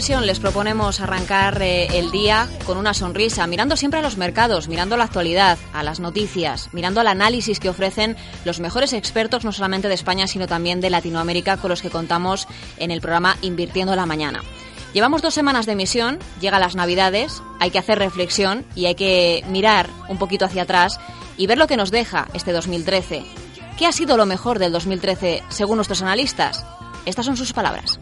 les proponemos arrancar eh, el día con una sonrisa, mirando siempre a los mercados, mirando a la actualidad, a las noticias, mirando al análisis que ofrecen los mejores expertos no solamente de España, sino también de Latinoamérica con los que contamos en el programa Invirtiendo la Mañana. Llevamos dos semanas de emisión, llegan las Navidades, hay que hacer reflexión y hay que mirar un poquito hacia atrás y ver lo que nos deja este 2013. ¿Qué ha sido lo mejor del 2013 según nuestros analistas? Estas son sus palabras.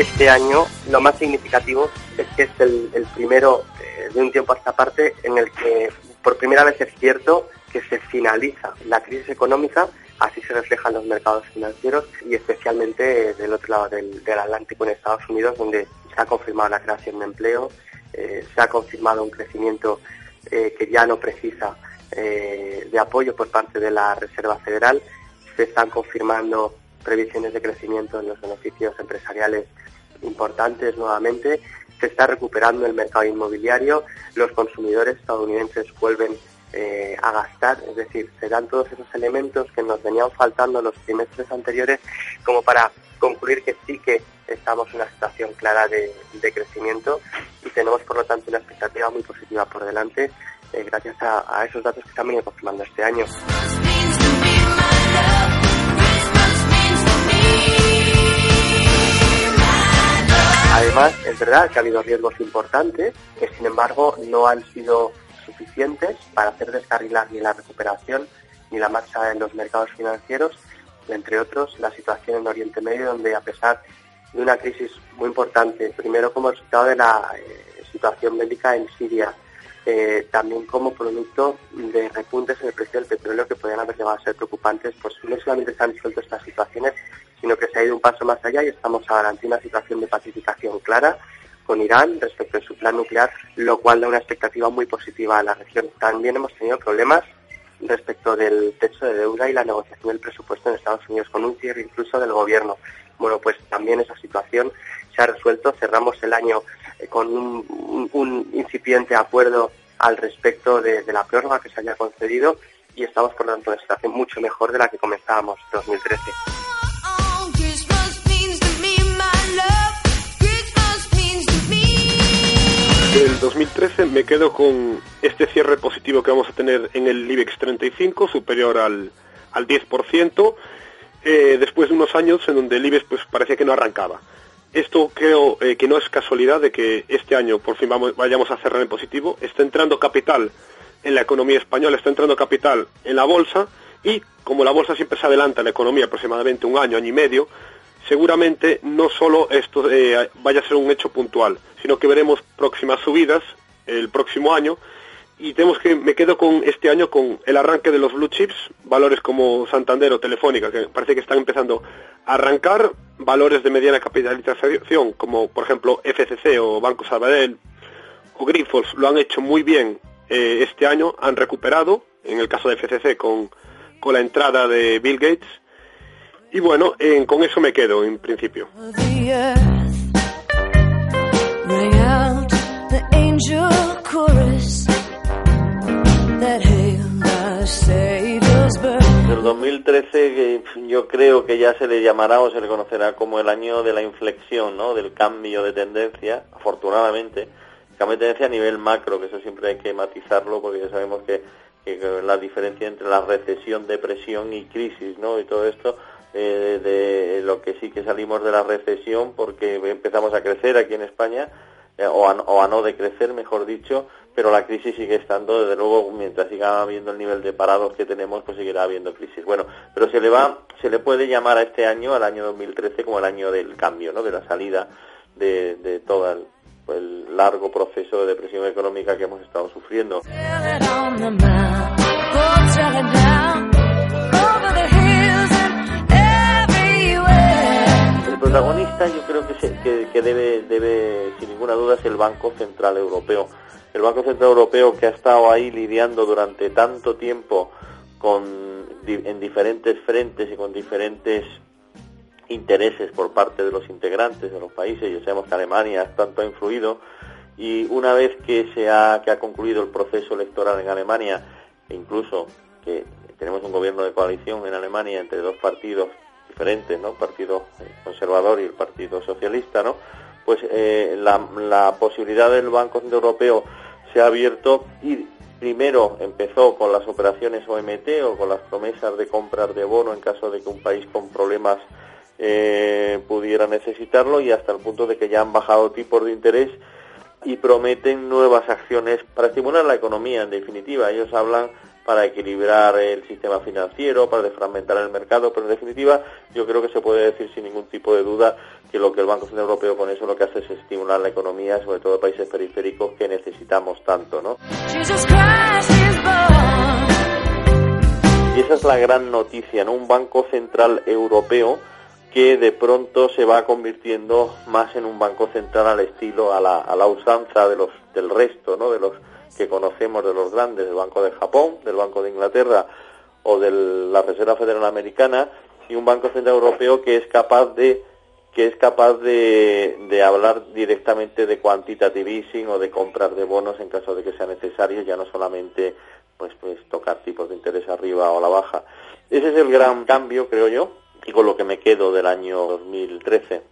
Este año lo más significativo es que es el, primero eh, de un tiempo a esta parte en el que por primera vez es cierto que se finaliza la crisis económica, así se refleja en los mercados financieros y especialmente del otro lado del Atlántico en Estados Unidos, donde se ha confirmado la creación de empleo, eh, se ha confirmado un crecimiento eh, que ya no precisa eh, de apoyo por parte de la Reserva Federal, se están confirmando previsiones de crecimiento en los beneficios empresariales importantes nuevamente, se está recuperando el mercado inmobiliario, los consumidores estadounidenses vuelven a gastar, es decir, se dan todos esos elementos que nos venían faltando los trimestres anteriores como para concluir que sí que estamos en una situación clara de, crecimiento y tenemos por lo tanto una expectativa muy positiva por delante eh, gracias a, esos datos que están venido confirmando este año. Es verdad que ha habido riesgos importantes que, sin embargo, no han sido suficientes para hacer descarrilar ni la recuperación ni la marcha en los mercados financieros entre otros la situación en Oriente Medio, donde a pesar de una crisis muy importante, primero como resultado de la eh, situación bélica en Siria, eh, también como producto de repuntes en el precio del petróleo que podrían haber llegado a ser preocupantes, pues no solamente se han disuelto estas situaciones, sino que se ha ido un paso más allá y estamos ahora ante una situación de pacificación clara con Irán respecto a su plan nuclear, lo cual da una expectativa muy positiva a la región. También hemos tenido problemas respecto del techo de deuda y la negociación del presupuesto en Estados Unidos, con un cierre incluso del gobierno. Bueno, pues también esa situación se ha resuelto. Cerramos el año eh, con un, incipiente acuerdo al respecto de, de, la prórroga que se haya concedido y estamos, por lo tanto, en una situación mucho mejor de la que comenzábamos 2013. del 2013 me quedo con este cierre positivo que vamos a tener en el IBEX 35, superior al, al 10%, eh, después de unos años en donde el IBEX pues, parecía que no arrancaba. Esto creo eh, que no es casualidad de que este año por fin vayamos a cerrar en positivo. Está entrando capital en la economía española, está entrando capital en la bolsa y como la bolsa siempre se adelanta en la economía aproximadamente un año, año y medio, seguramente no solo esto eh, vaya a ser un hecho puntual, sino que veremos próximas subidas el próximo año y tenemos que me quedo con este año con el arranque de los blue chips, valores como Santander o Telefónica que parece que están empezando a arrancar, valores de mediana capitalización como por ejemplo FCC o Banco Sabadell o Grifols lo han hecho muy bien eh, este año, han recuperado, en el caso de FCC con, con la entrada de Bill Gates y bueno, con eso me quedo en principio. El 2013 yo creo que ya se le llamará o se le conocerá como el año de la inflexión, ¿no? del cambio de tendencia, afortunadamente, cambio de tendencia a nivel macro, que eso siempre hay que matizarlo porque ya sabemos que, que la diferencia entre la recesión, depresión y crisis, ¿no? y todo esto eh, de lo que sí que salimos de la recesión porque empezamos a crecer aquí en España eh, o, a, o, a, no decrecer, mejor dicho, pero la crisis sigue estando, desde luego, mientras siga habiendo el nivel de parados que tenemos, pues seguirá habiendo crisis. Bueno, pero se le va, se le puede llamar a este año, al año 2013, como el año del cambio, ¿no? De la salida de, de todo el, el largo proceso de depresión económica que hemos estado sufriendo protagonista yo creo que, que, debe, debe, sin ninguna duda, es el Banco Central Europeo. El Banco Central Europeo que ha estado ahí lidiando durante tanto tiempo con, en diferentes frentes y con diferentes intereses por parte de los integrantes de los países. Ya sabemos que Alemania tanto ha influido y una vez que se ha, que ha concluido el proceso electoral en Alemania, e incluso que tenemos un gobierno de coalición en Alemania entre dos partidos diferentes, ¿no? El Partido Conservador y el Partido Socialista, ¿no? Pues eh, la, la posibilidad del Banco Central Europeo se ha abierto y primero empezó con las operaciones OMT o con las promesas de compras de bono en caso de que un país con problemas eh, pudiera necesitarlo y hasta el punto de que ya han bajado tipos de interés y prometen nuevas acciones para estimular la economía en definitiva. Ellos hablan para equilibrar el sistema financiero, para desfragmentar el mercado, pero en definitiva yo creo que se puede decir sin ningún tipo de duda que lo que el Banco Central Europeo con eso lo que hace es estimular la economía, sobre todo en países periféricos que necesitamos tanto, ¿no? Y esa es la gran noticia, ¿no? Un Banco Central Europeo que de pronto se va convirtiendo más en un banco central al estilo, a la, a la usanza de los, del resto, ¿no? De los que conocemos de los grandes, del Banco de Japón, del Banco de Inglaterra o de la Reserva Federal Americana y un Banco Central Europeo que es capaz de que es capaz de, de hablar directamente de quantitative easing o de comprar de bonos en caso de que sea necesario, ya no solamente pues pues tocar tipos de interés arriba o a la baja. Ese es el gran cambio, creo yo, y con lo que me quedo del año 2013.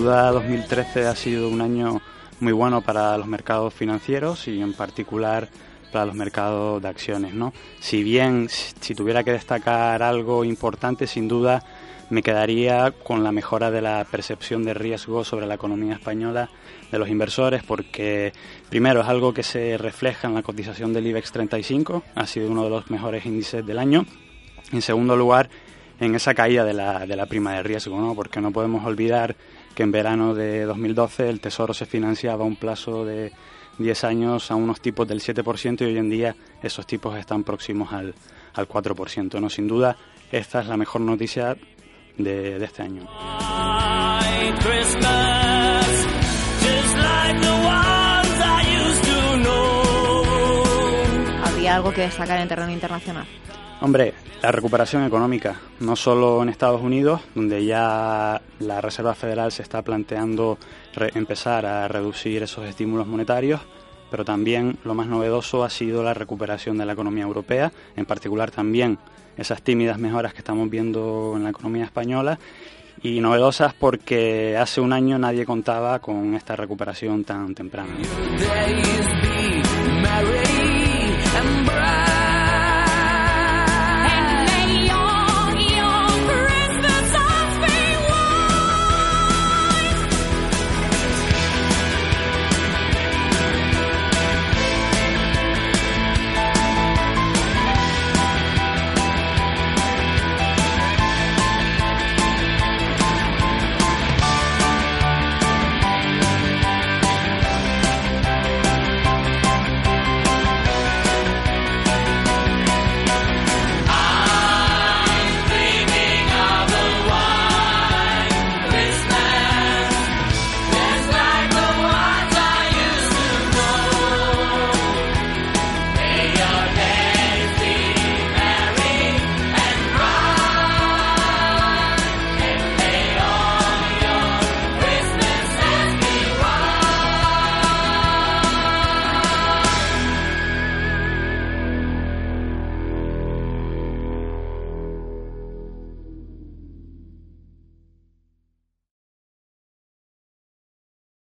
Duda 2013 ha sido un año muy bueno para los mercados financieros y en particular para los mercados de acciones, ¿no? Si bien si tuviera que destacar algo importante, sin duda me quedaría con la mejora de la percepción de riesgo sobre la economía española de los inversores, porque primero es algo que se refleja en la cotización del IBEX 35, ha sido uno de los mejores índices del año. En segundo lugar, en esa caída de la, de la prima de riesgo, ¿no? porque no podemos olvidar que en verano de 2012 el Tesoro se financiaba a un plazo de 10 años a unos tipos del 7% y hoy en día esos tipos están próximos al, al 4%. ¿no? Sin duda, esta es la mejor noticia de, de este año. ¿Había algo que destacar en terreno internacional? Hombre, la recuperación económica, no solo en Estados Unidos, donde ya la Reserva Federal se está planteando empezar a reducir esos estímulos monetarios, pero también lo más novedoso ha sido la recuperación de la economía europea, en particular también esas tímidas mejoras que estamos viendo en la economía española y novedosas porque hace un año nadie contaba con esta recuperación tan temprana.